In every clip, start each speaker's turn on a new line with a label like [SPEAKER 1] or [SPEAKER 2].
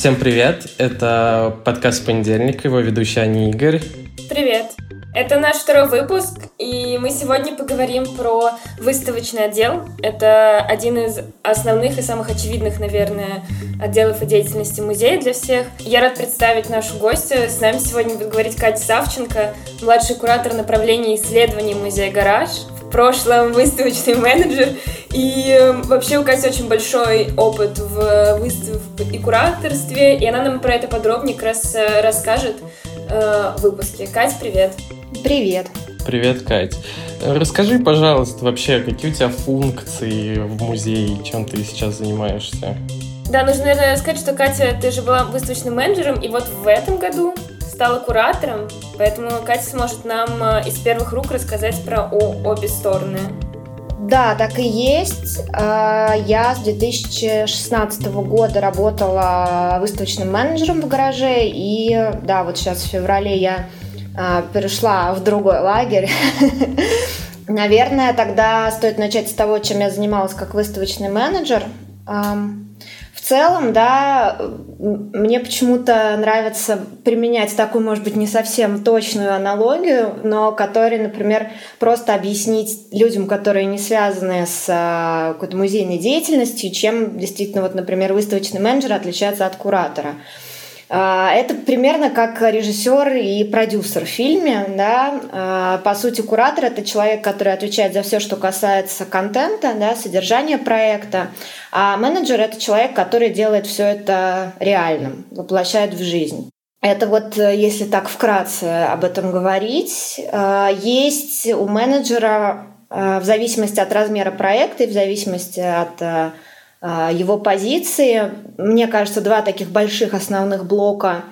[SPEAKER 1] Всем привет! Это подкаст «Понедельник», его ведущий Аня Игорь.
[SPEAKER 2] Привет! Это наш второй выпуск, и мы сегодня поговорим про выставочный отдел. Это один из основных и самых очевидных, наверное, отделов и деятельности музея для всех. Я рад представить нашу гостью. С нами сегодня будет говорить Катя Савченко, младший куратор направления исследований музея «Гараж», прошлом выставочный менеджер. И эм, вообще у Кати очень большой опыт в выставке и кураторстве, и она нам про это подробнее как раз э, расскажет э, в выпуске. Катя, привет!
[SPEAKER 3] Привет.
[SPEAKER 1] Привет, Кать. Расскажи, пожалуйста, вообще, какие у тебя функции в музее, чем ты сейчас занимаешься?
[SPEAKER 2] Да, нужно, наверное, сказать, что Катя, ты же была выставочным менеджером, и вот в этом году стала куратором, поэтому Катя сможет нам э, из первых рук рассказать про обе стороны.
[SPEAKER 3] Да, так и есть. А, я с 2016 года работала выставочным менеджером в гараже, и да, вот сейчас в феврале я а, перешла в другой лагерь. Наверное, тогда стоит начать с того, чем я занималась как выставочный менеджер. Целом, да, мне почему-то нравится применять такую, может быть, не совсем точную аналогию, но которая, например, просто объяснить людям, которые не связаны с а, какой-то музейной деятельностью, чем действительно, вот, например, выставочный менеджер отличается от куратора. А, это примерно как режиссер и продюсер в фильме. Да? А, по сути, куратор — это человек, который отвечает за все, что касается контента, да, содержания проекта. А менеджер — это человек, который делает все это реальным, воплощает в жизнь. Это вот, если так вкратце об этом говорить, а, есть у менеджера в зависимости от размера проекта и в зависимости от его позиции. Мне кажется, два таких больших основных блока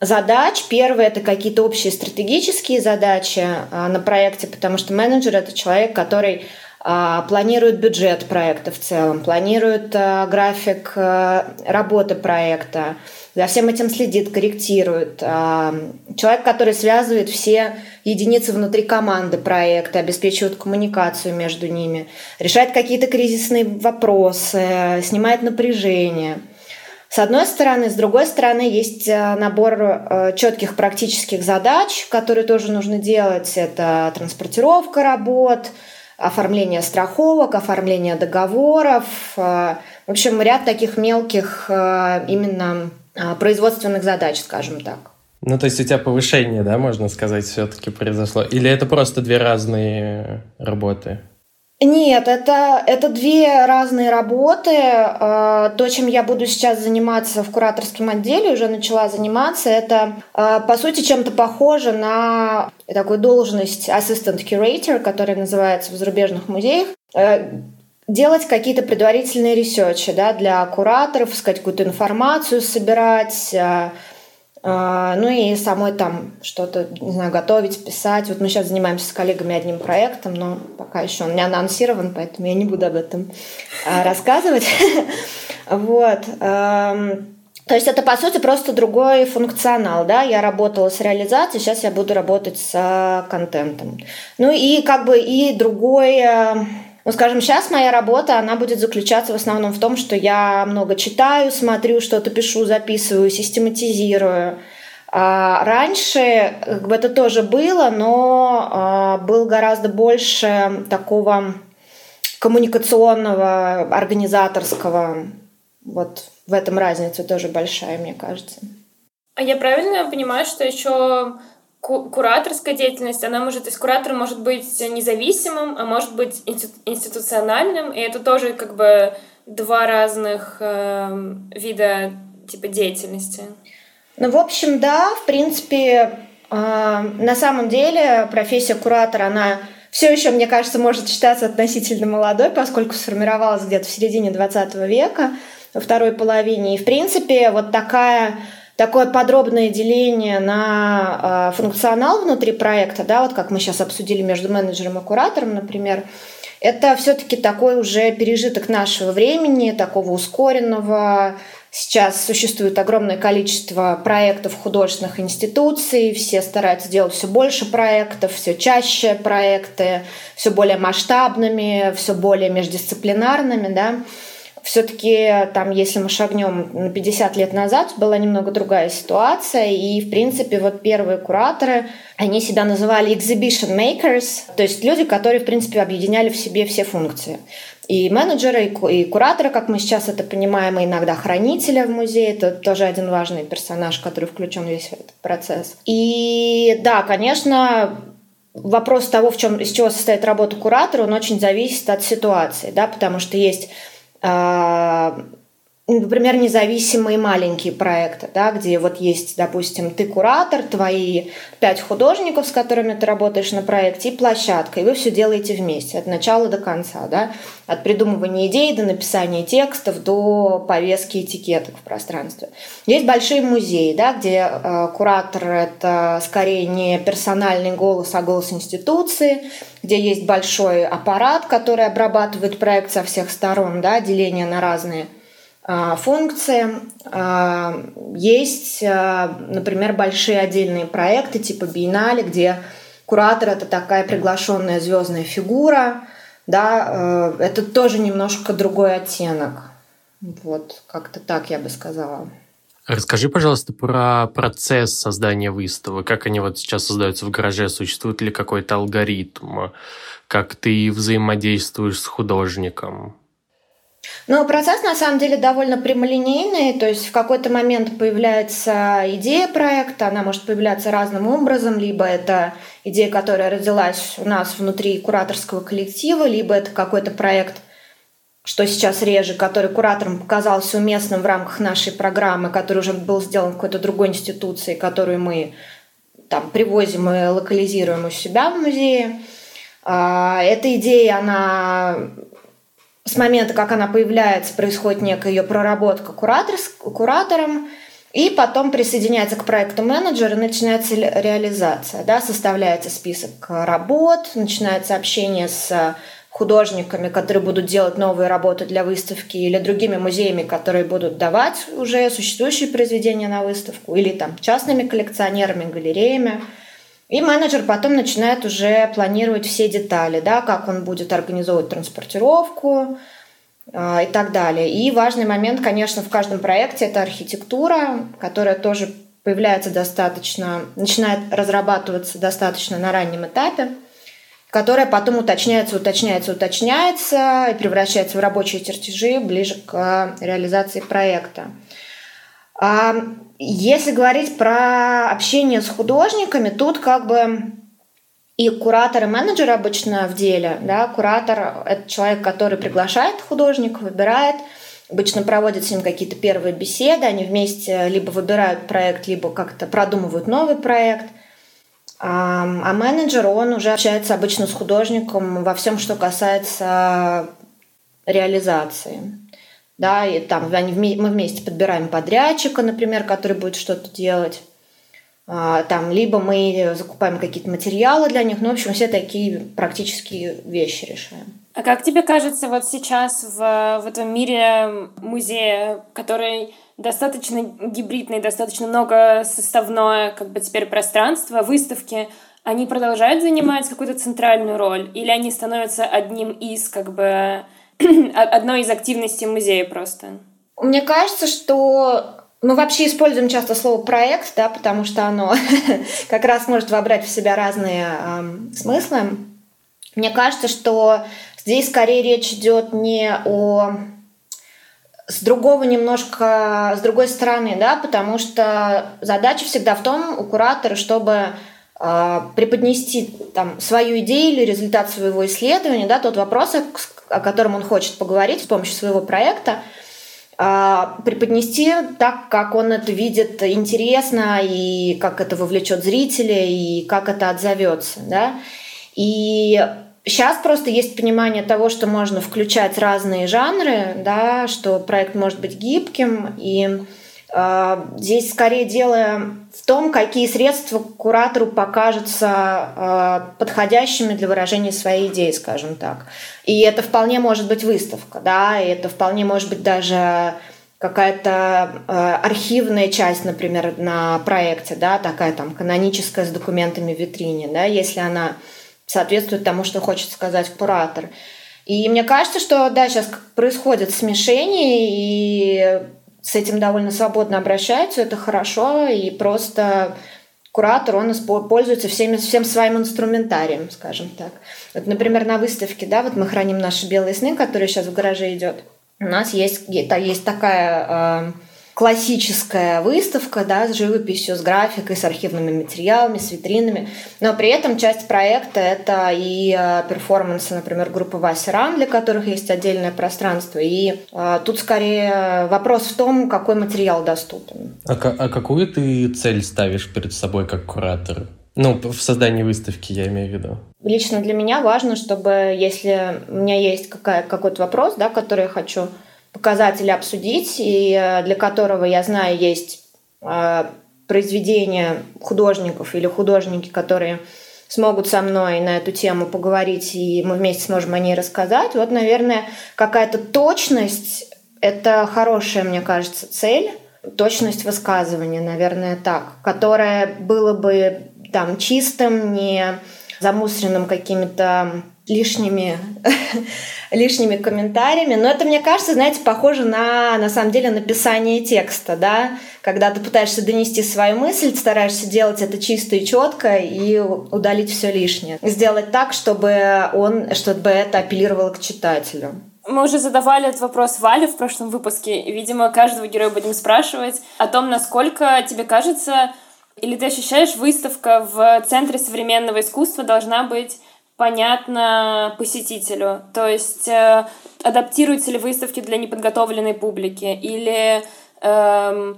[SPEAKER 3] задач. Первый – это какие-то общие стратегические задачи а, на проекте, потому что менеджер – это человек, который а, планирует бюджет проекта в целом, планирует график работы проекта, за всем этим следит, корректирует. Человек, который связывает все единицы внутри команды проекта, обеспечивает коммуникацию между ними, решает какие-то кризисные вопросы, снимает напряжение. С одной стороны, с другой стороны, есть э, набор э, четких практических задач, которые тоже нужно делать. Это транспортировка работ, оформление страховок, оформление договоров. В общем, ряд таких мелких именно производственных задач, скажем так.
[SPEAKER 1] Ну, то есть у тебя повышение, да, можно сказать, все-таки произошло? Или это просто две разные работы?
[SPEAKER 3] Нет, это, это две разные работы. А, то, чем я буду сейчас заниматься в кураторском отделе, уже начала заниматься, это, а, по сути, чем-то похоже на такую должность assistant curator, которая называется в зарубежных музеях э, делать какие-то предварительные ресерчи да, для кураторов, искать какую-то информацию, собирать, а, а, ну и самой там что-то, не знаю, готовить, писать. Вот мы сейчас занимаемся с коллегами одним проектом, но пока еще он не анонсирован, поэтому я не буду об этом а, рассказывать. Вот. То есть это, по сути, просто другой функционал. Да? Я работала с реализацией, сейчас я буду работать с контентом. Ну и как бы и другой ну, скажем, сейчас моя работа, она будет заключаться в основном в том, что я много читаю, смотрю, что-то пишу, записываю, систематизирую. А раньше как бы это тоже было, но а, был гораздо больше такого коммуникационного, организаторского. Вот в этом разница тоже большая, мне кажется.
[SPEAKER 2] А я правильно понимаю, что еще кураторская деятельность, она может, то есть куратор может быть независимым, а может быть институциональным, и это тоже как бы два разных э, вида типа деятельности.
[SPEAKER 3] Ну, в общем, да, в принципе, э, на самом деле профессия куратора, она все еще, мне кажется, может считаться относительно молодой, поскольку сформировалась где-то в середине 20 века, во второй половине. И, в принципе, вот такая такое подробное деление на э, функционал внутри проекта, да, вот как мы сейчас обсудили между менеджером и куратором, например, это все-таки такой уже пережиток нашего времени, такого ускоренного. Сейчас существует огромное количество проектов художественных институций, все стараются делать все больше проектов, все чаще проекты, все более масштабными, все более междисциплинарными, да. Все-таки там, если мы шагнем на 50 лет назад, была немного другая ситуация, и, в принципе, вот первые кураторы, они себя называли exhibition makers, то есть люди, которые, в принципе, объединяли в себе все функции. И менеджеры, и кураторы, как мы сейчас это понимаем, и иногда хранителя в музее, это тоже один важный персонаж, который включен в весь этот процесс. И да, конечно, вопрос того, в чем, из чего состоит работа куратора, он очень зависит от ситуации, да, потому что есть а, например, независимые маленькие проекты, да, где вот есть, допустим, ты куратор, твои пять художников, с которыми ты работаешь на проекте, и площадка, и вы все делаете вместе от начала до конца, да, от придумывания идей до написания текстов до повестки этикеток в пространстве. Есть большие музеи, да, где э, куратор это скорее не персональный голос, а голос институции, где есть большой аппарат, который обрабатывает проект со всех сторон, да, деление на разные – функции. А, есть, а, например, большие отдельные проекты типа Биеннале, где куратор это такая приглашенная звездная фигура. Да, это тоже немножко другой оттенок. Вот, как-то так я бы сказала.
[SPEAKER 1] Расскажи, пожалуйста, про процесс создания выставок. Как они вот сейчас создаются в гараже? Существует ли какой-то алгоритм? Как ты взаимодействуешь с художником?
[SPEAKER 3] Но процесс на самом деле довольно прямолинейный, то есть в какой-то момент появляется идея проекта, она может появляться разным образом, либо это идея, которая родилась у нас внутри кураторского коллектива, либо это какой-то проект, что сейчас реже, который куратором показался уместным в рамках нашей программы, который уже был сделан какой-то другой институцией, которую мы там привозим и локализируем у себя в музее. А, эта идея, она с момента, как она появляется, происходит некая ее проработка куратор, куратором, и потом присоединяется к проекту менеджер и начинается реализация. Да, составляется список работ, начинается общение с художниками, которые будут делать новые работы для выставки, или другими музеями, которые будут давать уже существующие произведения на выставку, или там частными коллекционерами, галереями. И менеджер потом начинает уже планировать все детали, да, как он будет организовывать транспортировку э, и так далее. И важный момент, конечно, в каждом проекте это архитектура, которая тоже появляется достаточно, начинает разрабатываться достаточно на раннем этапе, которая потом уточняется, уточняется, уточняется и превращается в рабочие чертежи ближе к реализации проекта. Если говорить про общение с художниками, тут как бы и куратор, и менеджер обычно в деле. Да? Куратор — это человек, который приглашает художника, выбирает, обычно проводит с ним какие-то первые беседы, они вместе либо выбирают проект, либо как-то продумывают новый проект. А менеджер, он уже общается обычно с художником во всем, что касается реализации да, и там они, мы вместе подбираем подрядчика, например, который будет что-то делать, а, там, либо мы закупаем какие-то материалы для них, ну, в общем, все такие практические вещи решаем.
[SPEAKER 2] А как тебе кажется, вот сейчас в, в этом мире музея, который достаточно гибридный, достаточно много составное, как бы теперь пространство, выставки, они продолжают занимать какую-то центральную роль? Или они становятся одним из, как бы, одной из активностей музея просто.
[SPEAKER 3] Мне кажется, что мы вообще используем часто слово проект, да, потому что оно как раз может вобрать в себя разные э, смыслы. Мне кажется, что здесь скорее речь идет не о с другого немножко, с другой стороны, да, потому что задача всегда в том у куратора, чтобы преподнести там свою идею или результат своего исследования, да, тот вопрос, о котором он хочет поговорить с помощью своего проекта, а, преподнести так, как он это видит интересно, и как это вовлечет зрителя, и как это отзовется. Да? И сейчас просто есть понимание того, что можно включать разные жанры, да, что проект может быть гибким, и а, здесь скорее дело в том, какие средства куратору покажутся а, подходящими для выражения своей идеи, скажем так. И это вполне может быть выставка, да, и это вполне может быть даже какая-то э, архивная часть, например, на проекте, да, такая там каноническая с документами в витрине, да, если она соответствует тому, что хочет сказать куратор. И мне кажется, что да, сейчас происходит смешение, и с этим довольно свободно обращаются, это хорошо, и просто куратор, он пользуется всеми, всем своим инструментарием, скажем так. Вот, например, на выставке, да, вот мы храним наши белые сны, которые сейчас в гараже идет. У нас есть, есть такая э, классическая выставка да, с живописью, с графикой, с архивными материалами, с витринами. Но при этом часть проекта — это и э, перформансы, например, группы Вася Рам, для которых есть отдельное пространство. И э, тут скорее вопрос в том, какой материал доступен.
[SPEAKER 1] А, а какую ты цель ставишь перед собой как куратор? Ну, в создании выставки я имею в виду.
[SPEAKER 3] Лично для меня важно, чтобы если у меня есть какая, какой-то вопрос, да, который я хочу показатели обсудить, и э, для которого, я знаю, есть э, произведения художников или художники, которые смогут со мной на эту тему поговорить, и мы вместе сможем о ней рассказать. Вот, наверное, какая-то точность — это хорошая, мне кажется, цель. Точность высказывания, наверное, так, которая было бы там чистым, не замусоренным какими-то лишними, лишними комментариями. Но это, мне кажется, знаете, похоже на, на самом деле, написание текста, да, когда ты пытаешься донести свою мысль, стараешься делать это чисто и четко и удалить все лишнее. Сделать так, чтобы он, чтобы это апеллировало к читателю.
[SPEAKER 2] Мы уже задавали этот вопрос Вале в прошлом выпуске, видимо, каждого героя будем спрашивать о том, насколько тебе кажется, или ты ощущаешь, выставка в Центре современного искусства должна быть понятно посетителю. То есть э, адаптируются ли выставки для неподготовленной публики или э,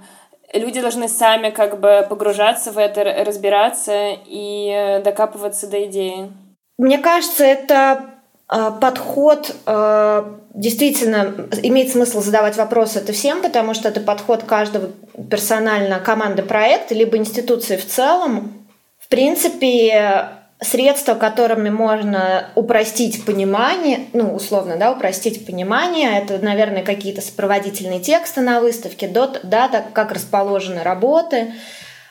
[SPEAKER 2] люди должны сами как бы погружаться в это, разбираться и э, докапываться до идеи.
[SPEAKER 3] Мне кажется, это э, подход э, действительно имеет смысл задавать вопросы это всем, потому что это подход каждого персонально команды проекта, либо институции в целом. В принципе, средства, которыми можно упростить понимание, ну, условно, да, упростить понимание, это, наверное, какие-то сопроводительные тексты на выставке, дата, как расположены работы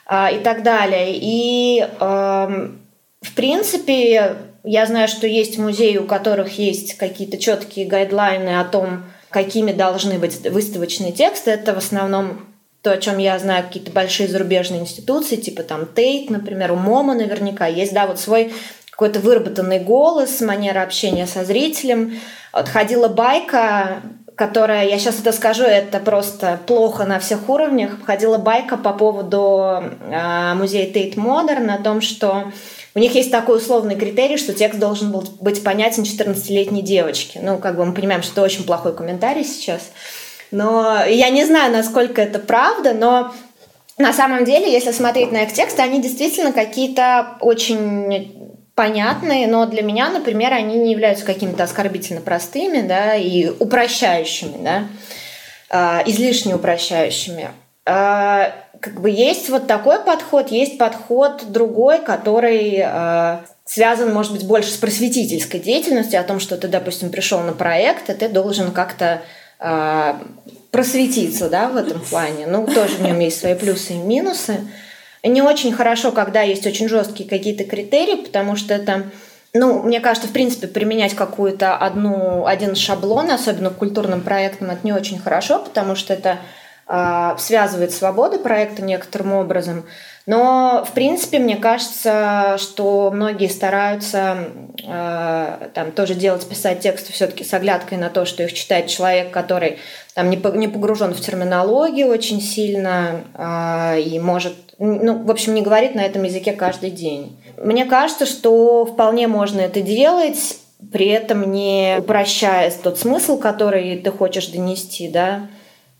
[SPEAKER 3] а, и так далее. И, э, в принципе, я знаю, что есть музеи, у которых есть какие-то четкие гайдлайны о том, какими должны быть выставочные тексты. Это в основном то, о чем я знаю, какие-то большие зарубежные институции, типа там Tate, например, у MoMA наверняка есть, да, вот свой какой-то выработанный голос, манера общения со зрителем. Вот ходила байка, которая, я сейчас это скажу, это просто плохо на всех уровнях. Ходила байка по поводу э, музея Tate Modern о том, что у них есть такой условный критерий, что текст должен был быть понятен 14-летней девочке. Ну, как бы мы понимаем, что это очень плохой комментарий сейчас. Но я не знаю, насколько это правда, но на самом деле, если смотреть на их тексты, они действительно какие-то очень понятные, но для меня, например, они не являются какими-то оскорбительно простыми, да, и упрощающими, да, э, излишне упрощающими. Э, как бы есть вот такой подход, есть подход другой, который э, связан, может быть, больше с просветительской деятельностью, о том, что ты, допустим, пришел на проект, и ты должен как-то просветиться да, в этом плане. Ну, тоже в нем есть свои плюсы и минусы. Не очень хорошо, когда есть очень жесткие какие-то критерии, потому что это ну, мне кажется, в принципе, применять какую-то одну, один шаблон, особенно к культурным проектам, это не очень хорошо, потому что это э, связывает свободы проекта некоторым образом. Но, в принципе, мне кажется, что многие стараются э, там тоже делать, писать тексты все-таки с оглядкой на то, что их читает человек, который там не, не погружен в терминологию очень сильно э, и может, ну, в общем, не говорит на этом языке каждый день. Мне кажется, что вполне можно это делать, при этом не упрощая тот смысл, который ты хочешь донести, да,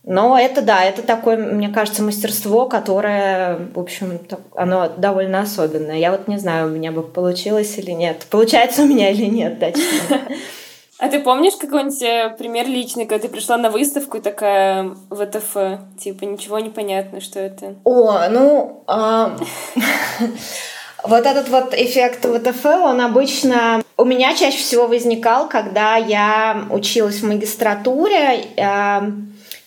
[SPEAKER 3] но это, да, это такое, мне кажется, мастерство, которое, в общем, оно довольно особенное. Я вот не знаю, у меня бы получилось или нет. Получается у меня или нет, да,
[SPEAKER 2] А ты помнишь какой-нибудь э, пример личный, когда ты пришла на выставку и такая ВТФ, типа ничего не понятно, что это?
[SPEAKER 3] О, ну, а, вот этот вот эффект ВТФ, он обычно у меня чаще всего возникал, когда я училась в магистратуре, а,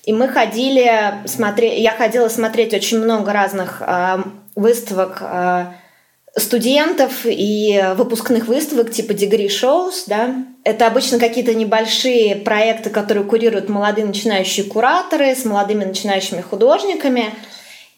[SPEAKER 3] и мы ходили смотреть, я ходила смотреть очень много разных э, выставок э, студентов и выпускных выставок типа degree shows, да. Это обычно какие-то небольшие проекты, которые курируют молодые начинающие кураторы с молодыми начинающими художниками –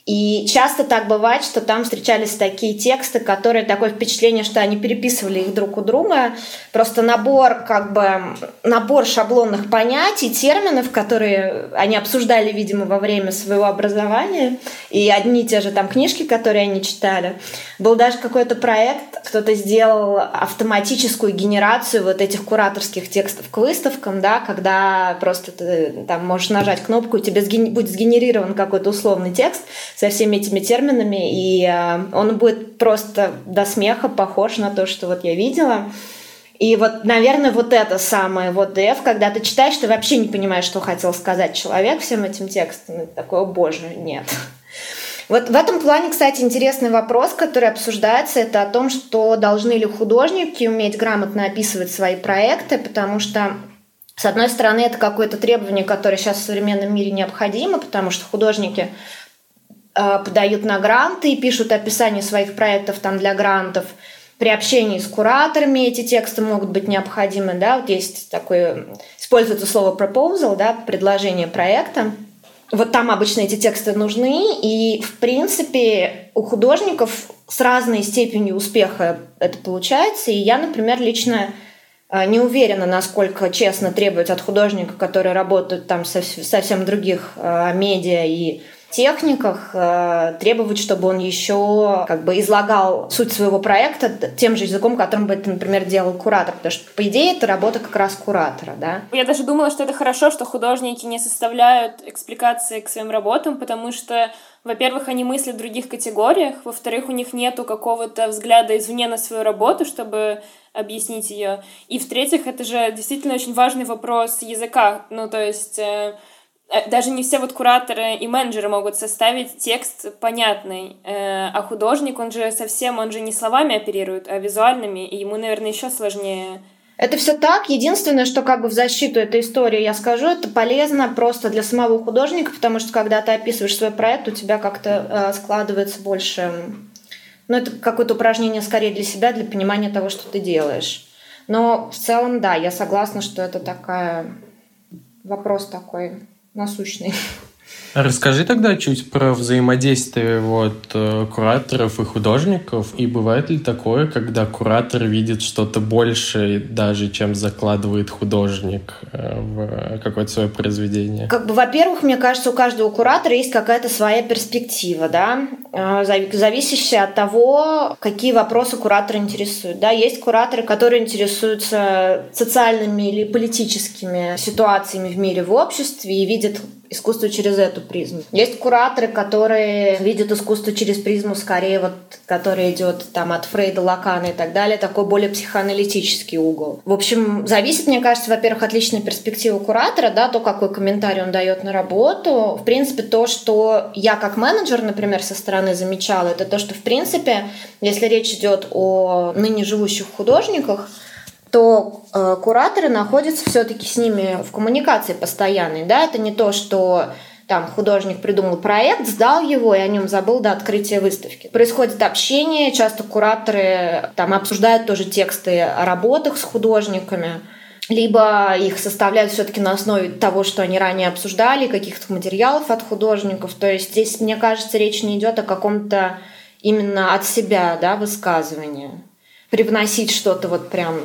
[SPEAKER 3] и часто так бывает, что там встречались такие тексты, которые такое впечатление, что они переписывали их друг у друга. Просто набор, как бы, набор шаблонных понятий, терминов, которые они обсуждали, видимо, во время своего образования. И одни и те же там книжки, которые они читали. Был даже какой-то проект, кто-то сделал автоматическую генерацию вот этих кураторских текстов к выставкам, да, когда просто ты там можешь нажать кнопку, и тебе будет сгенерирован какой-то условный текст, со всеми этими терминами, и э, он будет просто до смеха похож на то, что вот я видела. И вот, наверное, вот это самое вот ДФ, когда ты читаешь, ты вообще не понимаешь, что хотел сказать человек всем этим текстом. И такой, о боже, нет. Вот в этом плане, кстати, интересный вопрос, который обсуждается, это о том, что должны ли художники уметь грамотно описывать свои проекты, потому что с одной стороны, это какое-то требование, которое сейчас в современном мире необходимо, потому что художники подают на гранты и пишут описание своих проектов там для грантов. При общении с кураторами эти тексты могут быть необходимы. Да? Вот есть такое, используется слово proposal, да, предложение проекта. Вот там обычно эти тексты нужны, и, в принципе, у художников с разной степенью успеха это получается. И я, например, лично э, не уверена, насколько честно требовать от художника, который работает там в совсем других э, медиа и техниках э, требовать, чтобы он еще как бы излагал суть своего проекта тем же языком, которым бы это, например, делал куратор, потому что, по идее, это работа как раз куратора, да.
[SPEAKER 2] Я даже думала, что это хорошо, что художники не составляют экспликации к своим работам, потому что, во-первых, они мыслят в других категориях, во-вторых, у них нету какого-то взгляда извне на свою работу, чтобы объяснить ее, и в-третьих, это же действительно очень важный вопрос языка, ну, то есть э, даже не все вот кураторы и менеджеры могут составить текст понятный, э, а художник, он же совсем, он же не словами оперирует, а визуальными, и ему, наверное, еще сложнее
[SPEAKER 3] это все так. Единственное, что как бы в защиту этой истории я скажу, это полезно просто для самого художника, потому что когда ты описываешь свой проект, у тебя как-то э, складывается больше... Ну, это какое-то упражнение скорее для себя, для понимания того, что ты делаешь. Но в целом, да, я согласна, что это такая... Вопрос такой насущный.
[SPEAKER 1] Расскажи тогда чуть про взаимодействие вот э, кураторов и художников. И бывает ли такое, когда куратор видит что-то большее даже, чем закладывает художник э, в какое-то свое произведение?
[SPEAKER 3] Как бы, во-первых, мне кажется, у каждого куратора есть какая-то своя перспектива, да, э, зависящая от того, какие вопросы куратора интересуют. Да, есть кураторы, которые интересуются социальными или политическими ситуациями в мире, в обществе и видят искусство через эту призму. Есть кураторы, которые видят искусство через призму скорее вот, который идет там от Фрейда, Лакана и так далее, такой более психоаналитический угол. В общем, зависит, мне кажется, во-первых, от личной перспективы куратора, да, то, какой комментарий он дает на работу. В принципе, то, что я как менеджер, например, со стороны замечала, это то, что, в принципе, если речь идет о ныне живущих художниках, то э, кураторы находятся все-таки с ними в коммуникации постоянной. Да? Это не то, что там художник придумал проект, сдал его и о нем забыл до открытия выставки. Происходит общение, часто кураторы там обсуждают тоже тексты о работах с художниками, либо их составляют все-таки на основе того, что они ранее обсуждали, каких-то материалов от художников. То есть здесь, мне кажется, речь не идет о каком-то именно от себя да, высказывании. Привносить что-то вот прям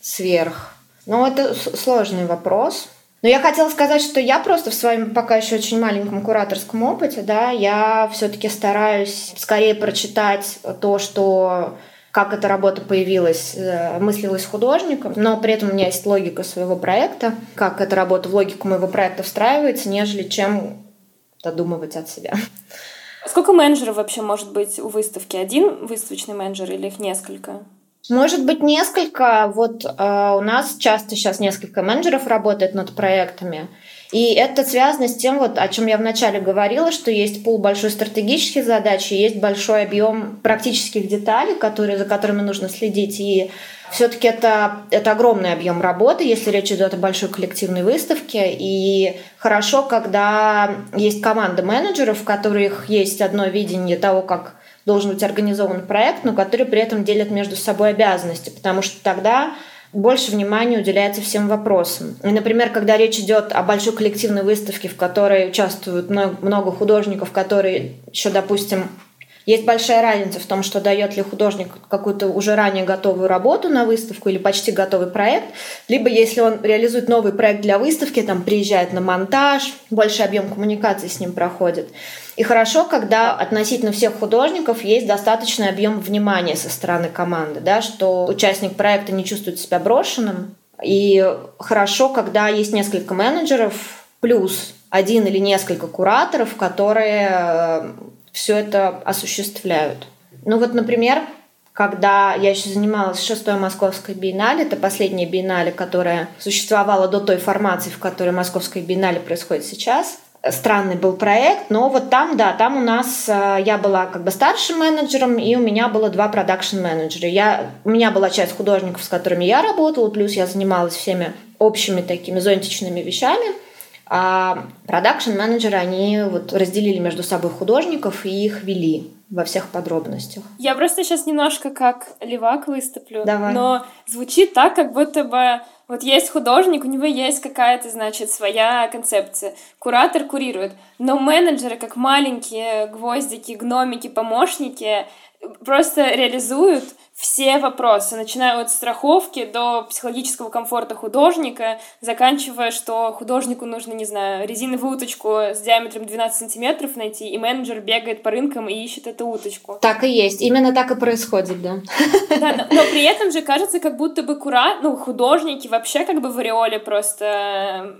[SPEAKER 3] сверх? Ну, это сложный вопрос. Но я хотела сказать, что я просто в своем пока еще очень маленьком кураторском опыте, да, я все-таки стараюсь скорее прочитать то, что как эта работа появилась, э, мыслилась художником, но при этом у меня есть логика своего проекта, как эта работа в логику моего проекта встраивается, нежели чем додумывать от себя.
[SPEAKER 2] Сколько менеджеров вообще может быть у выставки? Один выставочный менеджер или их несколько?
[SPEAKER 3] Может быть, несколько. Вот э, у нас часто сейчас несколько менеджеров работает над проектами. И это связано с тем, вот, о чем я вначале говорила, что есть пул большой стратегических задач, и есть большой объем практических деталей, которые, за которыми нужно следить. И все-таки это, это огромный объем работы, если речь идет о большой коллективной выставке. И хорошо, когда есть команда менеджеров, у которых есть одно видение того, как должен быть организован проект, но которые при этом делят между собой обязанности, потому что тогда больше внимания уделяется всем вопросам. И, например, когда речь идет о большой коллективной выставке, в которой участвуют много художников, которые еще, допустим, есть большая разница в том, что дает ли художник какую-то уже ранее готовую работу на выставку или почти готовый проект, либо если он реализует новый проект для выставки, там приезжает на монтаж, больший объем коммуникации с ним проходит. И хорошо, когда относительно всех художников есть достаточный объем внимания со стороны команды, да, что участник проекта не чувствует себя брошенным. И хорошо, когда есть несколько менеджеров плюс один или несколько кураторов, которые э, все это осуществляют. Ну вот, например, когда я еще занималась шестой Московской биеннале, это последняя биеннале, которая существовала до той формации, в которой Московская биеннале происходит сейчас. Странный был проект, но вот там, да, там у нас э, я была как бы старшим менеджером, и у меня было два продакшн-менеджера. Я, у меня была часть художников, с которыми я работала, плюс я занималась всеми общими такими зонтичными вещами – а продакшн-менеджеры, они вот разделили между собой художников и их вели во всех подробностях.
[SPEAKER 2] Я просто сейчас немножко как левак выступлю.
[SPEAKER 3] Давай.
[SPEAKER 2] Но звучит так, как будто бы вот есть художник, у него есть какая-то, значит, своя концепция. Куратор курирует. Но менеджеры, как маленькие гвоздики, гномики, помощники, просто реализуют все вопросы, начиная от страховки до психологического комфорта художника, заканчивая, что художнику нужно, не знаю, резиновую уточку с диаметром 12 сантиметров найти, и менеджер бегает по рынкам и ищет эту уточку.
[SPEAKER 3] Так и есть. Именно так и происходит, да.
[SPEAKER 2] Да, но, но при этом же кажется, как будто бы кура... ну, художники вообще как бы в ореоле просто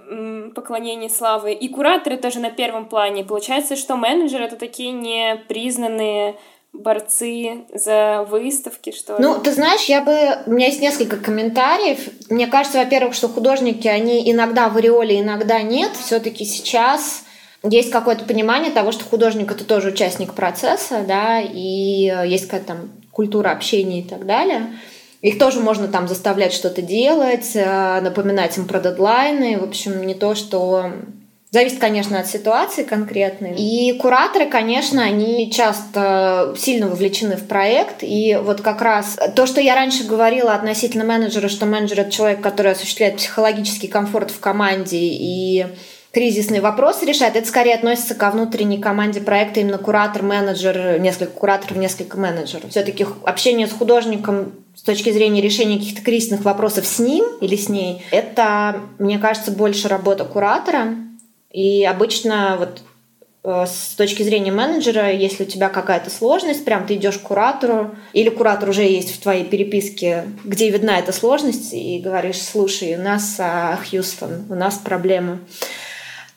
[SPEAKER 2] поклонение славы. И кураторы тоже на первом плане. Получается, что менеджеры — это такие непризнанные борцы за выставки, что ли?
[SPEAKER 3] Ну, ты знаешь, я бы... У меня есть несколько комментариев. Мне кажется, во-первых, что художники, они иногда в ореоле, иногда нет. все таки сейчас есть какое-то понимание того, что художник — это тоже участник процесса, да, и есть какая-то там культура общения и так далее. Их тоже можно там заставлять что-то делать, э, напоминать им про дедлайны. В общем, не то, что Зависит, конечно, от ситуации конкретной. И кураторы, конечно, они часто сильно вовлечены в проект. И вот как раз то, что я раньше говорила относительно менеджера, что менеджер — это человек, который осуществляет психологический комфорт в команде и кризисные вопросы решает, это скорее относится ко внутренней команде проекта, именно куратор, менеджер, несколько кураторов, несколько менеджеров. Все-таки общение с художником с точки зрения решения каких-то кризисных вопросов с ним или с ней, это, мне кажется, больше работа куратора, и обычно вот э, с точки зрения менеджера, если у тебя какая-то сложность, прям ты идешь к куратору, или куратор уже есть в твоей переписке, где видна эта сложность, и говоришь, слушай, у нас а, Хьюстон, у нас проблемы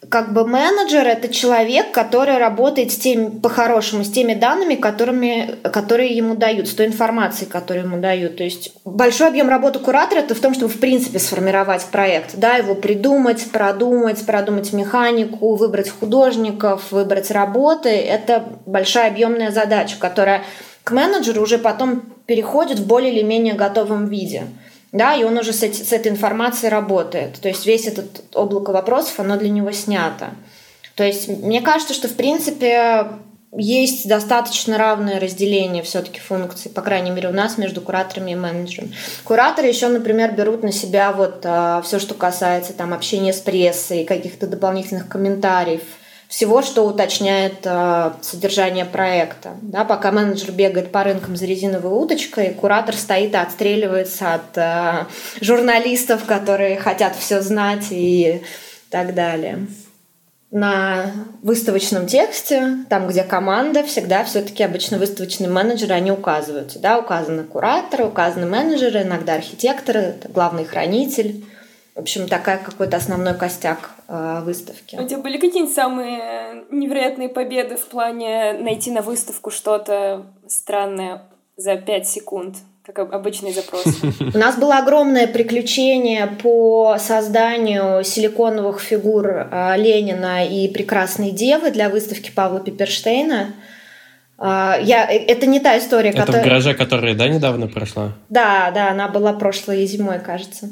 [SPEAKER 3] как бы менеджер — это человек, который работает с теми, по-хорошему, с теми данными, которыми, которые ему дают, с той информацией, которую ему дают. То есть большой объем работы куратора — это в том, чтобы, в принципе, сформировать проект, да, его придумать, продумать, продумать механику, выбрать художников, выбрать работы. Это большая объемная задача, которая к менеджеру уже потом переходит в более или менее готовом виде да, и он уже с, эти, с этой информацией работает. То есть весь этот облако вопросов, оно для него снято. То есть мне кажется, что в принципе есть достаточно равное разделение все-таки функций, по крайней мере, у нас между кураторами и менеджерами. Кураторы еще, например, берут на себя вот а, все, что касается там общения с прессой, каких-то дополнительных комментариев, всего, что уточняет э, содержание проекта. Да, пока менеджер бегает по рынкам за резиновой удочкой, куратор стоит и отстреливается от э, журналистов, которые хотят все знать и так далее. На выставочном тексте, там, где команда, всегда все-таки обычно выставочные менеджеры, они указываются. Да, указаны кураторы, указаны менеджеры, иногда архитекторы, главный хранитель. В общем, такая какой-то основной костяк э, выставки.
[SPEAKER 2] У тебя были какие-нибудь самые невероятные победы в плане найти на выставку что-то странное за пять секунд? как обычный запрос.
[SPEAKER 3] У нас было огромное приключение по созданию силиконовых фигур э, Ленина и прекрасной девы для выставки Павла Пиперштейна. Э, я, это не та история,
[SPEAKER 1] это которая... в гараже, которая, да, недавно прошла?
[SPEAKER 3] Да, да, она была прошлой зимой, кажется.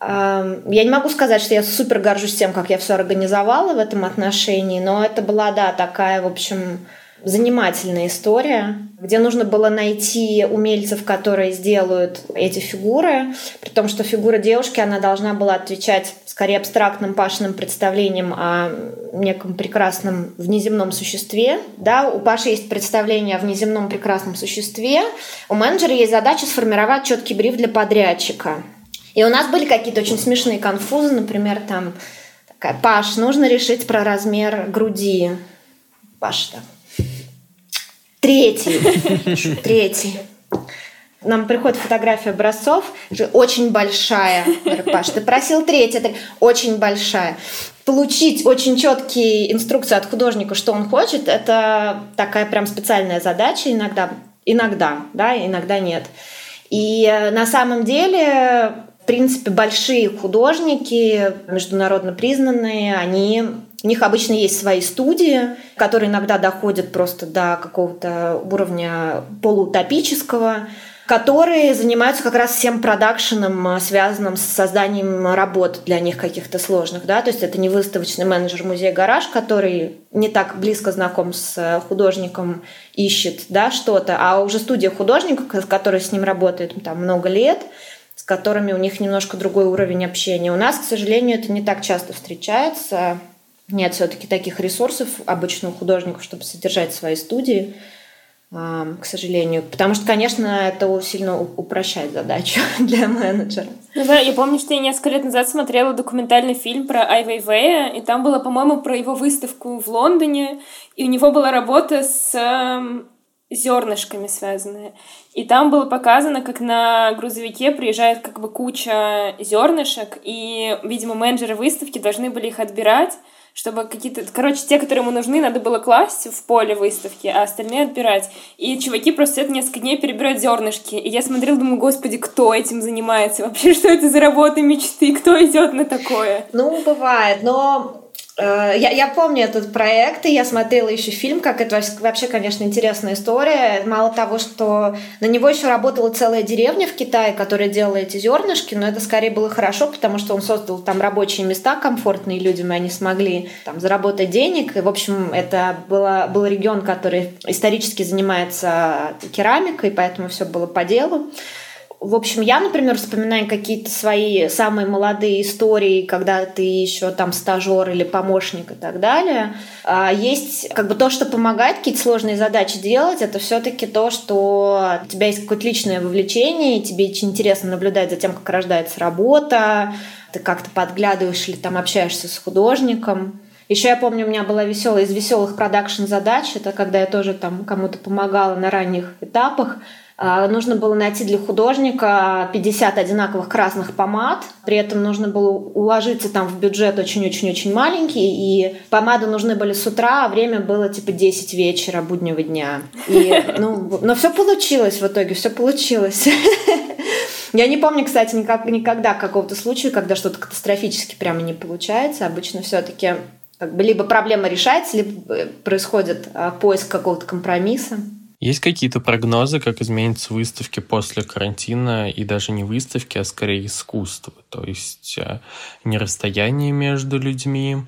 [SPEAKER 3] Я не могу сказать, что я супер горжусь тем, как я все организовала в этом отношении, но это была, да, такая, в общем, занимательная история, где нужно было найти умельцев, которые сделают эти фигуры, при том, что фигура девушки, она должна была отвечать скорее абстрактным пашным представлением о неком прекрасном внеземном существе. Да, у Паши есть представление о внеземном прекрасном существе. У менеджера есть задача сформировать четкий бриф для подрядчика. И у нас были какие-то очень смешные конфузы, например, там такая, Паш, нужно решить про размер груди. Паш, так, Третий. Третий. Нам приходит фотография образцов, очень большая. Паш, ты просил это очень большая. Получить очень четкие инструкции от художника, что он хочет, это такая прям специальная задача иногда. Иногда, да, иногда нет. И на самом деле, принципе, большие художники, международно признанные, они у них обычно есть свои студии, которые иногда доходят просто до какого-то уровня полуутопического, которые занимаются как раз всем продакшеном, связанным с созданием работ для них каких-то сложных. Да? То есть это не выставочный менеджер музея «Гараж», который не так близко знаком с художником, ищет да, что-то, а уже студия художников, которые с ним работают там, много лет, которыми у них немножко другой уровень общения. У нас, к сожалению, это не так часто встречается нет все-таки таких ресурсов обычно у художников, чтобы содержать свои студии, к сожалению. Потому что, конечно, это сильно упрощает задачу для менеджера.
[SPEAKER 2] Ну да, я помню, что я несколько лет назад смотрела документальный фильм про Ай Вэйвэя, и там было, по-моему, про его выставку в Лондоне, и у него была работа с зернышками связанная. И там было показано, как на грузовике приезжает как бы куча зернышек, и, видимо, менеджеры выставки должны были их отбирать, чтобы какие-то... Короче, те, которые ему нужны, надо было класть в поле выставки, а остальные отбирать. И чуваки просто это несколько дней перебирают зернышки. И я смотрела, думаю, господи, кто этим занимается? Вообще, что это за работа мечты? Кто идет на такое?
[SPEAKER 3] Ну, бывает, но я, я помню этот проект, и я смотрела еще фильм, как это вообще, конечно, интересная история. Мало того, что на него еще работала целая деревня в Китае, которая делала эти зернышки, но это скорее было хорошо, потому что он создал там рабочие места комфортные людям, и они смогли там заработать денег. И, в общем, это было, был регион, который исторически занимается керамикой, поэтому все было по делу. В общем, я, например, вспоминаю какие-то свои самые молодые истории, когда ты еще там стажер или помощник и так далее. А есть как бы то, что помогает какие-то сложные задачи делать, это все-таки то, что у тебя есть какое-то личное вовлечение, и тебе очень интересно наблюдать за тем, как рождается работа, ты как-то подглядываешь или там общаешься с художником. Еще я помню, у меня была веселая из веселых продакшн задач, это когда я тоже там кому-то помогала на ранних этапах. А, нужно было найти для художника 50 одинаковых красных помад. При этом нужно было уложиться там в бюджет очень-очень-очень маленький. И помады нужны были с утра, а время было типа 10 вечера буднего дня. И, ну, но все получилось в итоге, все получилось. Я не помню, кстати, никак, никогда какого-то случая, когда что-то катастрофически прямо не получается. Обычно все-таки как бы либо проблема решается, либо э, происходит а, поиск какого-то компромисса.
[SPEAKER 1] Есть какие-то прогнозы, как изменятся выставки после карантина, и даже не выставки, а скорее искусство? То есть э, не расстояние между людьми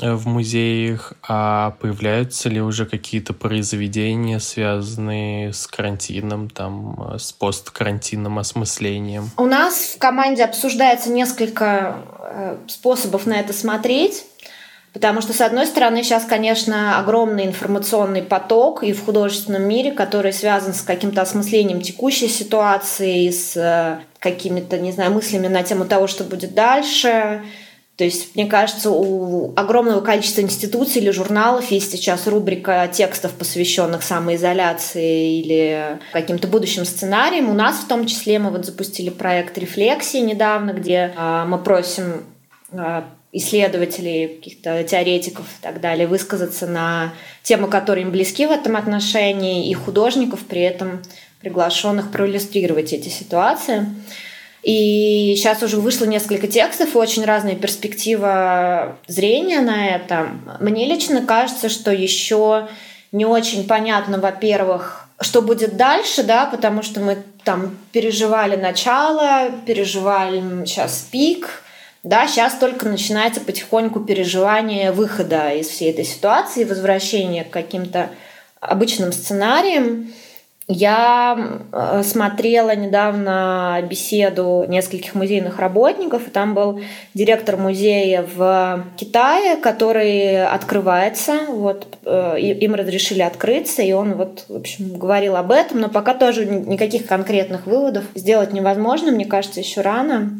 [SPEAKER 1] э, в музеях, а появляются ли уже какие-то произведения, связанные с карантином, там, э, с посткарантинным осмыслением?
[SPEAKER 3] У нас в команде обсуждается несколько способов на это смотреть. Потому что, с одной стороны, сейчас, конечно, огромный информационный поток и в художественном мире, который связан с каким-то осмыслением текущей ситуации, с э, какими-то, не знаю, мыслями на тему того, что будет дальше. То есть, мне кажется, у огромного количества институций или журналов есть сейчас рубрика текстов, посвященных самоизоляции или каким-то будущим сценариям. У нас в том числе мы вот запустили проект «Рефлексии» недавно, где э, мы просим э, исследователей, каких-то теоретиков и так далее, высказаться на темы, которые им близки в этом отношении, и художников, при этом приглашенных проиллюстрировать эти ситуации. И сейчас уже вышло несколько текстов и очень разная перспектива зрения на это. Мне лично кажется, что еще не очень понятно, во-первых, что будет дальше, да, потому что мы там переживали начало, переживали сейчас пик, да, сейчас только начинается потихоньку переживание выхода из всей этой ситуации, возвращение к каким-то обычным сценарием. Я э, смотрела недавно беседу нескольких музейных работников, и там был директор музея в Китае, который открывается, вот э, им разрешили открыться, и он вот, в общем, говорил об этом, но пока тоже никаких конкретных выводов сделать невозможно, мне кажется, еще рано.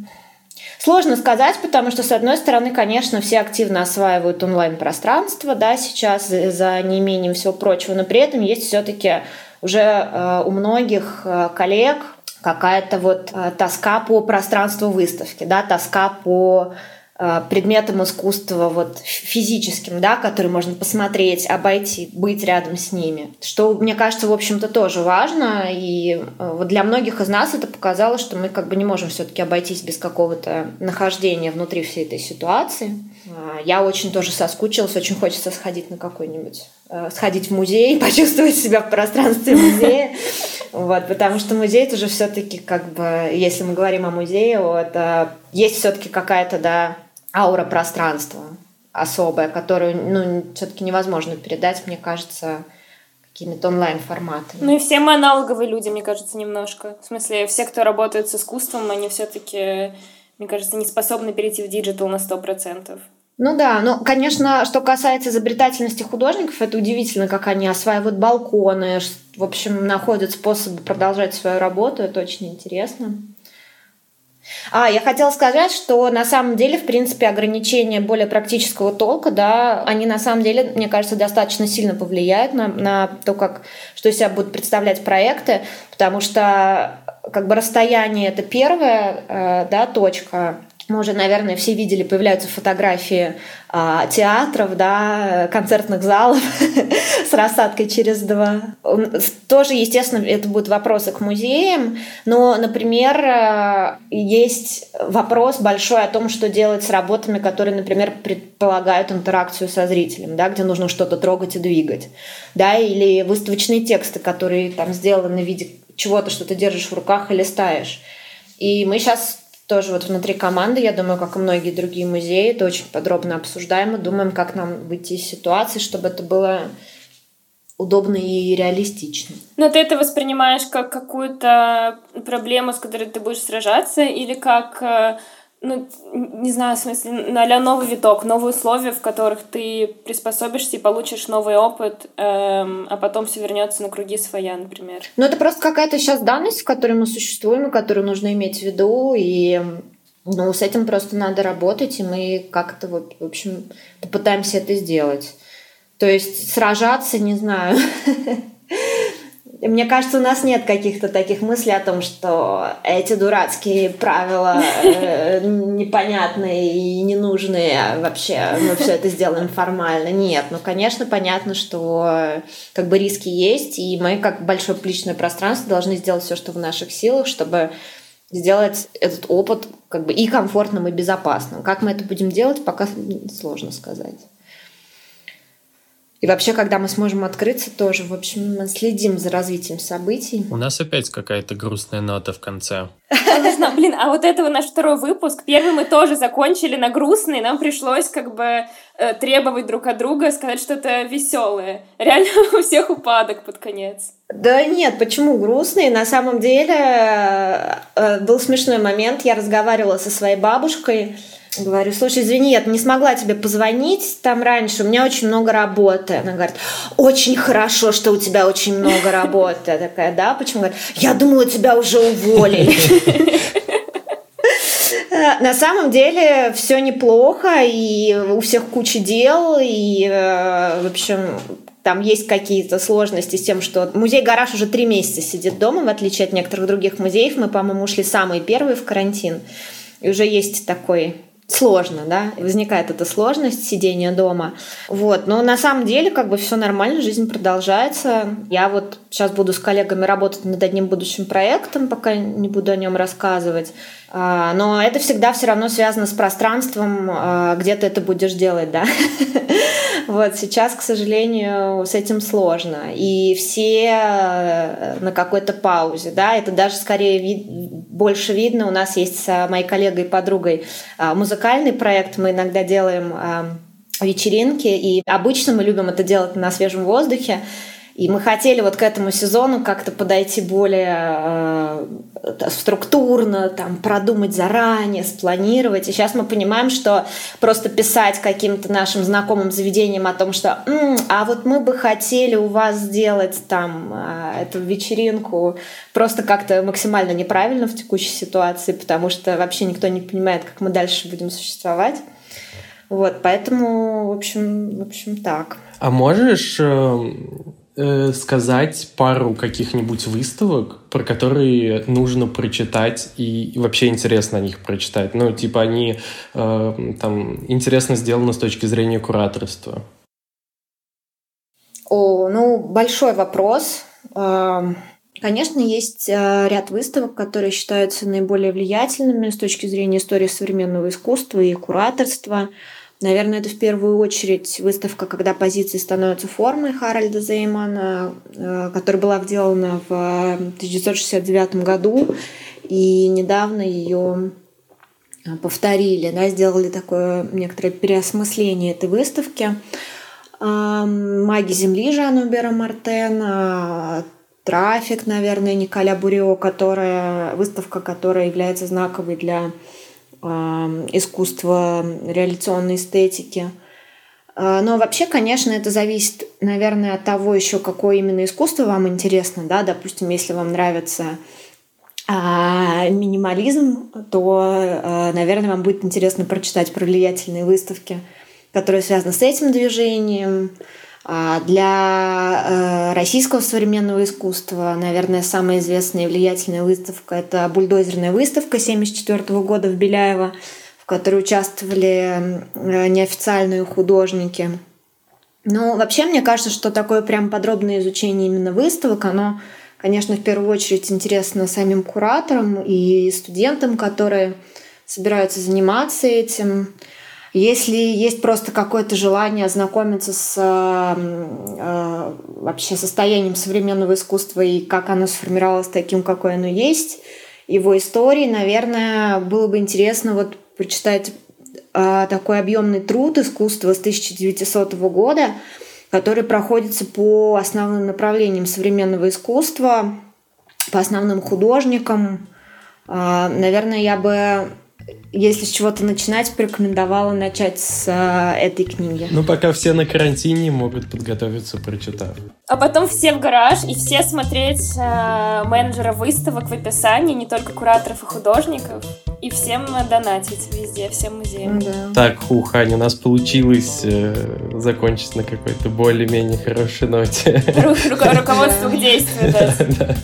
[SPEAKER 3] Сложно сказать, потому что, с одной стороны, конечно, все активно осваивают онлайн-пространство, да, сейчас за неимением всего прочего, но при этом есть все-таки уже э, у многих э, коллег какая-то вот э, тоска по пространству выставки, да, тоска по предметам искусства вот физическим, да, которые можно посмотреть, обойти, быть рядом с ними. Что, мне кажется, в общем-то, тоже важно. И вот для многих из нас это показало, что мы как бы не можем все-таки обойтись без какого-то нахождения внутри всей этой ситуации. А, я очень тоже соскучилась, очень хочется сходить на какой-нибудь, э, сходить в музей, почувствовать себя в пространстве музея. Вот, потому что музей это же все-таки как бы, если мы говорим о музее, это есть все-таки какая-то, да, аура пространства особая, которую, ну, все-таки невозможно передать, мне кажется, какими-то онлайн-форматами.
[SPEAKER 2] Ну и все мы аналоговые люди, мне кажется, немножко. В смысле, все, кто работает с искусством, они все-таки, мне кажется, не способны перейти в digital на сто процентов.
[SPEAKER 3] Ну да, ну, конечно, что касается изобретательности художников, это удивительно, как они осваивают балконы, в общем, находят способы продолжать свою работу, это очень интересно. А, я хотела сказать, что на самом деле, в принципе, ограничения более практического толка, да, они на самом деле, мне кажется, достаточно сильно повлияют на, на то, как, что из себя будут представлять проекты, потому что как бы расстояние это первая э, да, точка, мы уже, наверное, все видели, появляются фотографии а, театров, да, концертных залов с рассадкой через два. Тоже, естественно, это будут вопросы к музеям, но, например, э, есть вопрос большой о том, что делать с работами, которые, например, предполагают интеракцию со зрителем, да, где нужно что-то трогать и двигать, да, или выставочные тексты, которые там сделаны в виде чего-то, что ты держишь в руках и листаешь. И мы сейчас тоже вот внутри команды, я думаю, как и многие другие музеи, это очень подробно обсуждаем и думаем, как нам выйти из ситуации, чтобы это было удобно и реалистично.
[SPEAKER 2] Но ты это воспринимаешь как какую-то проблему, с которой ты будешь сражаться, или как э, ну, не знаю, в смысле, на новый виток, новые условия, в которых ты приспособишься и получишь новый опыт, эм, а потом все вернется на круги своя, например.
[SPEAKER 3] Ну, это просто какая-то сейчас данность, в которой мы существуем, и которую нужно иметь в виду, и ну, с этим просто надо работать, и мы как-то вот, в общем, попытаемся это сделать. То есть сражаться, не знаю. Мне кажется, у нас нет каких-то таких мыслей о том, что эти дурацкие правила э, непонятные и ненужные, а вообще мы все это сделаем формально. Нет, ну, конечно, понятно, что как бы риски есть, и мы, как большое публичное пространство, должны сделать все, что в наших силах, чтобы сделать этот опыт как бы и комфортным, и безопасным. Как мы это будем делать, пока сложно сказать. И вообще, когда мы сможем открыться, тоже, в общем, мы следим за развитием событий.
[SPEAKER 1] У нас опять какая-то грустная нота в конце.
[SPEAKER 2] Блин, а вот этого наш второй выпуск. Первый мы тоже закончили на грустный. Нам пришлось как бы э, требовать друг от друга сказать что-то веселое. Реально у всех упадок под конец.
[SPEAKER 3] Да нет, почему грустный? На самом деле э, э, был смешной момент. Я разговаривала со своей бабушкой, Говорю, слушай, извини, я не смогла тебе позвонить там раньше, у меня очень много работы. Она говорит, очень хорошо, что у тебя очень много работы. Я такая, да, почему? Говорит, я думала, тебя уже уволили. На самом деле все неплохо, и у всех куча дел, и, э, в общем, там есть какие-то сложности с тем, что музей-гараж уже три месяца сидит дома, в отличие от некоторых других музеев. Мы, по-моему, ушли самые первые в карантин. И уже есть такой сложно, да, возникает эта сложность сидения дома. Вот, но на самом деле как бы все нормально, жизнь продолжается. Я вот сейчас буду с коллегами работать над одним будущим проектом, пока не буду о нем рассказывать. А, но это всегда все равно связано с пространством, а, где ты это будешь делать, да. Вот сейчас, к сожалению, с этим сложно. И все э, на какой-то паузе, да, это даже скорее вид, больше видно. У нас есть с моей коллегой и подругой а, музыкальный проект, мы иногда делаем вечеринки, и обычно мы любим это делать на свежем воздухе. И мы хотели вот к этому сезону как-то подойти более э, структурно, там, продумать заранее, спланировать. И сейчас мы понимаем, что просто писать каким-то нашим знакомым заведениям о том, что М, а вот мы бы хотели у вас сделать там э, эту вечеринку, просто как-то максимально неправильно в текущей ситуации, потому что вообще никто не понимает, как мы дальше будем существовать. Вот, поэтому, в общем, в общем, так.
[SPEAKER 1] А можешь э, э, сказать пару каких-нибудь выставок, про которые нужно прочитать и, вообще интересно о них прочитать? Ну, типа они э, там интересно сделаны с точки зрения кураторства.
[SPEAKER 3] О, ну, большой вопрос. Эм, конечно, есть э, ряд выставок, которые считаются наиболее влиятельными с точки зрения истории современного искусства и кураторства. Наверное, это в первую очередь выставка, когда позиции становятся формой Харальда Зеймана, э, которая была сделана в 1969 году, и недавно ее э, повторили, да, сделали такое некоторое переосмысление этой выставки. «Маги Земли» Жанна Бера Мартен, «Трафик», наверное, Николя Бурио, которая, выставка, которая является знаковой для искусства реляционной эстетики. А, но вообще, конечно, это зависит, наверное, от того еще, какое именно искусство вам интересно. Да? Допустим, если вам нравится а, минимализм, то, а, наверное, вам будет интересно прочитать про влиятельные выставки, которые связаны с этим движением. А для э, российского современного искусства, наверное, самая известная и влиятельная выставка – это бульдозерная выставка 1974 года в Беляево, в которой участвовали э, неофициальные художники. Ну, вообще, мне кажется, что такое прям подробное изучение именно выставок, оно, конечно, в первую очередь интересно самим кураторам и студентам, которые собираются заниматься этим. Если есть просто какое-то желание ознакомиться с э, вообще состоянием современного искусства и как оно сформировалось таким, какое оно есть, его истории, наверное, было бы интересно вот прочитать э, такой объемный труд искусства с 1900 года, который проходится по основным направлениям современного искусства, по основным художникам. Э, наверное, я бы если с чего-то начинать, порекомендовала начать с э, этой книги.
[SPEAKER 1] Ну, пока все на карантине могут подготовиться, прочитав.
[SPEAKER 2] А потом все в гараж и все смотреть э, менеджера выставок в описании, не только кураторов и художников, и всем донатить везде, всем музеям.
[SPEAKER 1] Да. Так, хух, Аня, у нас получилось э, закончить на какой-то более-менее хорошей ноте.
[SPEAKER 2] Руководство к действию, да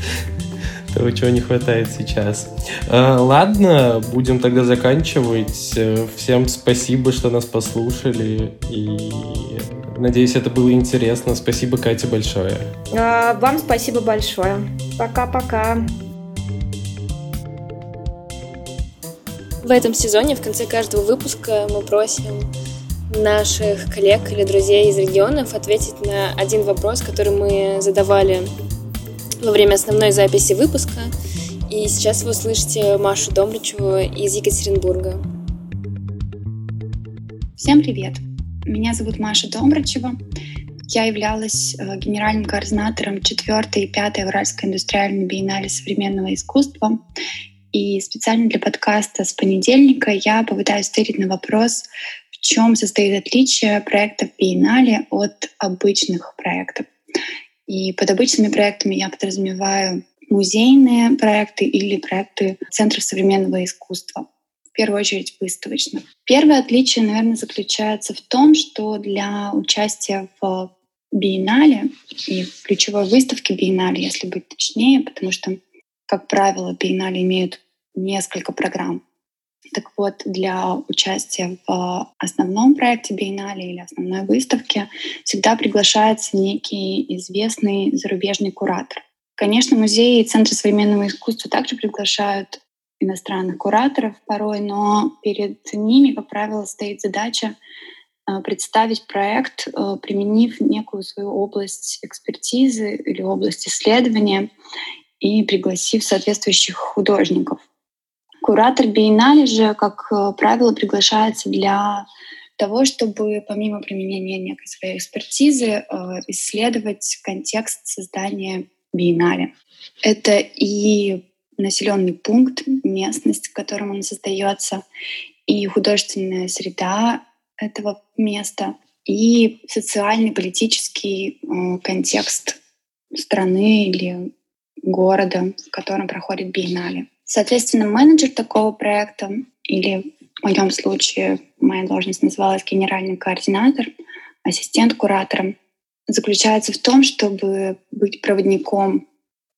[SPEAKER 1] чего не хватает сейчас. Э, ладно, будем тогда заканчивать. Э, всем спасибо, что нас послушали. И надеюсь, это было интересно. Спасибо, Катя, большое.
[SPEAKER 3] А, вам спасибо большое. Пока-пока.
[SPEAKER 2] В этом сезоне в конце каждого выпуска мы просим наших коллег или друзей из регионов ответить на один вопрос, который мы задавали во время основной записи выпуска. И сейчас вы услышите Машу Домричеву из Екатеринбурга.
[SPEAKER 4] Всем привет! Меня зовут Маша Домрачева. Я являлась э, генеральным координатором 4 и 5 Уральской индустриальной биеннале современного искусства. И специально для подкаста с понедельника я попытаюсь ответить на вопрос, в чем состоит отличие проектов биеннале от обычных проектов. И под обычными проектами я подразумеваю музейные проекты или проекты Центра современного искусства. В первую очередь выставочных. Первое отличие, наверное, заключается в том, что для участия в биеннале и в ключевой выставке биеннале, если быть точнее, потому что, как правило, биеннале имеют несколько программ. Так вот, для участия в основном проекте биеннале или основной выставке всегда приглашается некий известный зарубежный куратор. Конечно, музеи и центры современного искусства также приглашают иностранных кураторов порой, но перед ними, как правило, стоит задача э, представить проект, э, применив некую свою область экспертизы или область исследования и пригласив соответствующих художников. Куратор биеннале же, как э, правило, приглашается для того, чтобы помимо применения некой своей экспертизы э, исследовать контекст создания биеннале. Это и населенный пункт, местность, в котором он создается, и художественная среда этого места, и социальный, политический э, контекст страны или города, в котором проходит биеннале. Соответственно, менеджер такого проекта, или в моем случае моя должность называлась генеральный координатор, ассистент куратора, заключается в том, чтобы быть проводником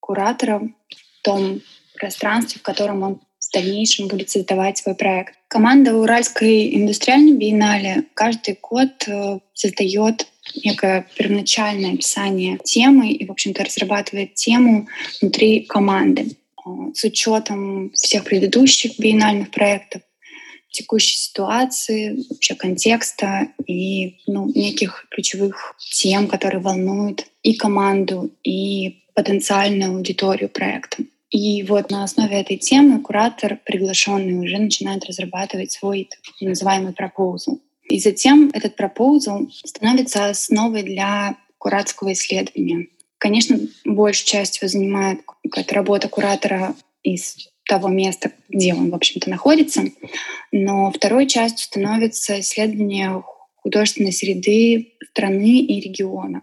[SPEAKER 4] куратора в том пространстве, в котором он в дальнейшем будет создавать свой проект. Команда Уральской индустриальной биеннале каждый год э, создает некое первоначальное описание темы и, в общем-то, разрабатывает тему внутри команды с учетом всех предыдущих биеннальных проектов, текущей ситуации, вообще контекста и ну, неких ключевых тем, которые волнуют и команду, и потенциальную аудиторию проекта. И вот на основе этой темы куратор, приглашенный, уже начинает разрабатывать свой так называемый пропозал. И затем этот пропозал становится основой для куратского исследования. Конечно, большую часть его занимает какая-то работа куратора из того места, где он, в общем-то, находится. Но второй частью становится исследование художественной среды страны и региона.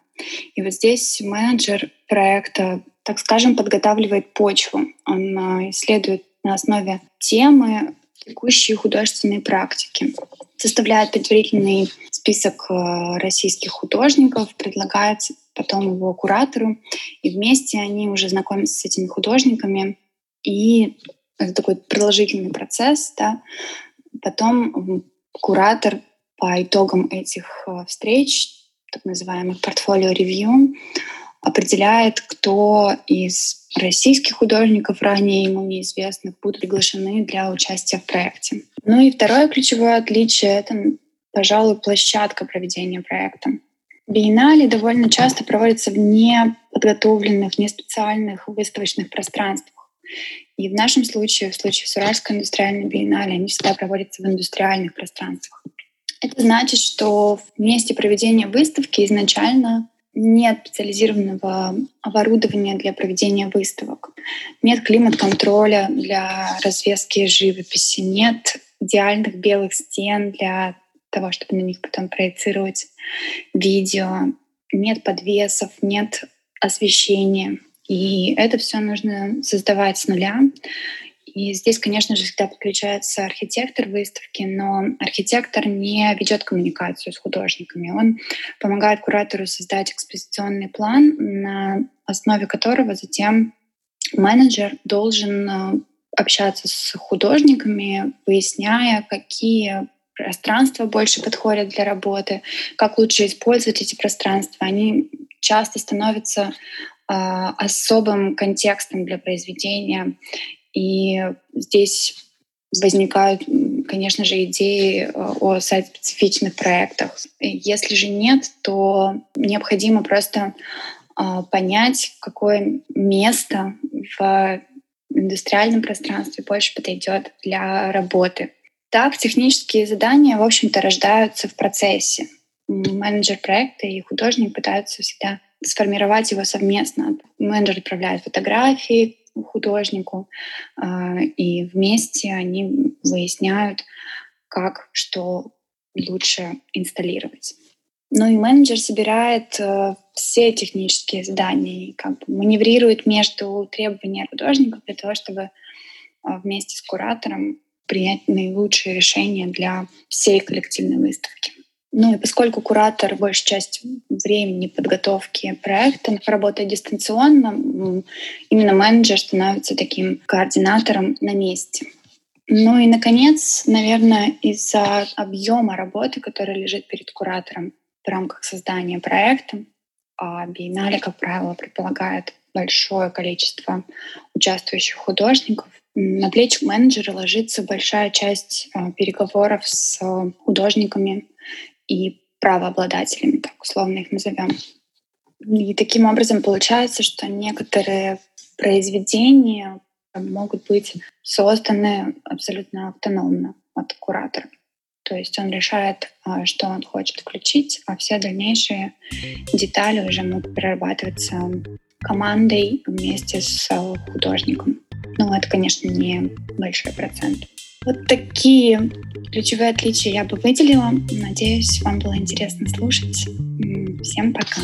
[SPEAKER 4] И вот здесь менеджер проекта так скажем, подготавливает почву. Он а, исследует на основе темы текущие художественные практики, составляет предварительный список а, российских художников, предлагает потом его куратору, и вместе они уже знакомятся с этими художниками, и это такой продолжительный процесс, да. Потом куратор по итогам этих а, встреч, так называемых портфолио-ревью, определяет, кто из российских художников, ранее ему неизвестных, будут приглашены для участия в проекте. Ну и второе ключевое отличие — это, пожалуй, площадка проведения проекта. Биеннале довольно часто проводятся в неподготовленных, не специальных выставочных пространствах. И в нашем случае, в случае с Уральской индустриальной биеннале, они всегда проводятся в индустриальных пространствах. Это значит, что в месте проведения выставки изначально нет специализированного оборудования для проведения выставок, нет климат-контроля для развески живописи, нет идеальных белых стен для того, чтобы на них потом проецировать видео, нет подвесов, нет освещения. И это все нужно создавать с нуля. И здесь, конечно же, всегда подключается архитектор выставки, но архитектор не ведет коммуникацию с художниками. Он помогает куратору создать экспозиционный план, на основе которого затем менеджер должен э, общаться с художниками, выясняя, какие пространства больше подходят для работы, как лучше использовать эти пространства. Они часто становятся э, особым контекстом для произведения и здесь возникают, конечно же, идеи э, о сайт-специфичных проектах. Если же нет, то необходимо просто а, понять, какое место в индустриальном пространстве больше подойдет для работы. Так, технические задания, в общем-то, рождаются в процессе. Менеджер проекта и художник пытаются всегда сформировать его совместно. Менеджер отправляет фотографии, художнику, а, и вместе они выясняют, как что лучше инсталлировать. Ну и менеджер собирает э, все технические задания и как бы маневрирует между требованиями художников для того, чтобы а, вместе с куратором принять наилучшее решение для всей коллективной выставки. Ну и поскольку куратор большую часть времени подготовки проекта работает дистанционно, именно менеджер становится таким координатором на месте. Ну и, наконец, наверное, из-за объема работы, который лежит перед куратором в рамках создания проекта, а биеннале, как правило, предполагает большое количество участвующих художников, на плечи менеджера ложится большая часть э, переговоров с художниками и правообладателями, так условно их назовем. И таким образом получается, что некоторые произведения могут быть созданы абсолютно автономно от куратора. То есть он решает, а, что он хочет включить, а все дальнейшие детали уже могут перерабатываться командой вместе с художником. Но это, конечно, не большой процент. Вот такие ключевые отличия я бы выделила. Надеюсь, вам было интересно слушать. Всем пока.